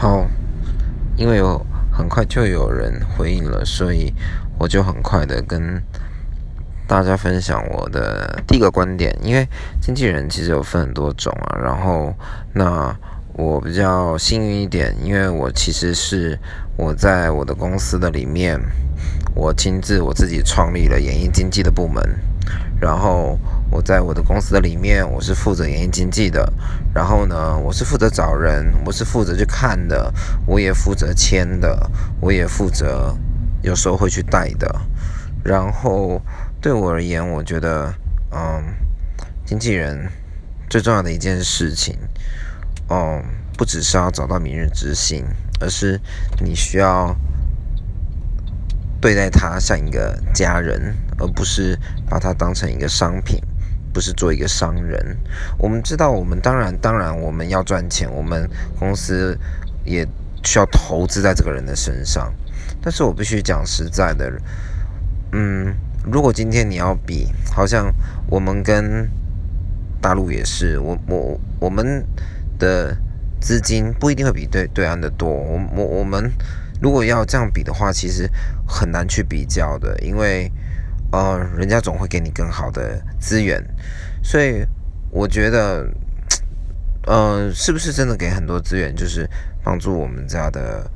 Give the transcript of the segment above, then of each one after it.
好，因为有很快就有人回应了，所以我就很快的跟大家分享我的第一个观点。因为经纪人其实有分很多种啊，然后那我比较幸运一点，因为我其实是我在我的公司的里面，我亲自我自己创立了演艺经纪的部门，然后。我在我的公司的里面，我是负责演艺经纪的。然后呢，我是负责找人，我是负责去看的，我也负责签的，我也负责有时候会去带的。然后对我而言，我觉得，嗯，经纪人最重要的一件事情，嗯，不只是要找到明日之星，而是你需要。对待他像一个家人，而不是把他当成一个商品，不是做一个商人。我们知道，我们当然当然我们要赚钱，我们公司也需要投资在这个人的身上。但是我必须讲实在的，嗯，如果今天你要比，好像我们跟大陆也是，我我我们的资金不一定会比对对岸的多，我我我们。如果要这样比的话，其实很难去比较的，因为呃，人家总会给你更好的资源，所以我觉得，呃，是不是真的给很多资源，就是帮助我们家的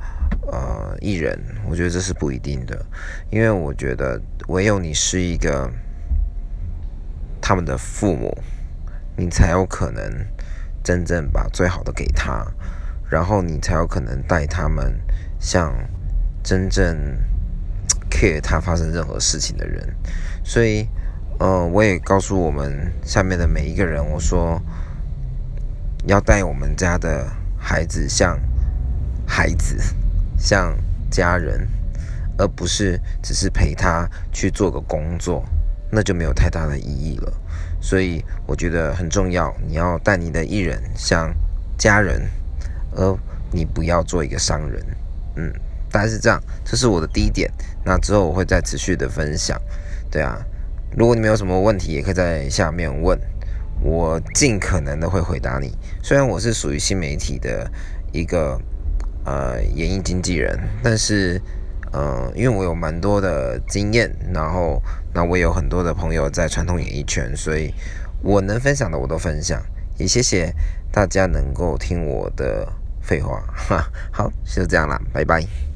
呃艺人？我觉得这是不一定的，因为我觉得唯有你是一个他们的父母，你才有可能真正把最好的给他，然后你才有可能带他们。像真正他发生任何事情的人，所以，呃，我也告诉我们下面的每一个人，我说要带我们家的孩子像孩子，像家人，而不是只是陪他去做个工作，那就没有太大的意义了。所以我觉得很重要，你要带你的艺人像家人，而你不要做一个商人。嗯，大概是这样，这是我的第一点。那之后我会再持续的分享。对啊，如果你们有什么问题，也可以在下面问，我尽可能的会回答你。虽然我是属于新媒体的一个呃演艺经纪人，但是呃，因为我有蛮多的经验，然后那我有很多的朋友在传统演艺圈，所以我能分享的我都分享。也谢谢大家能够听我的。废话，哈，好，就这样啦，拜拜。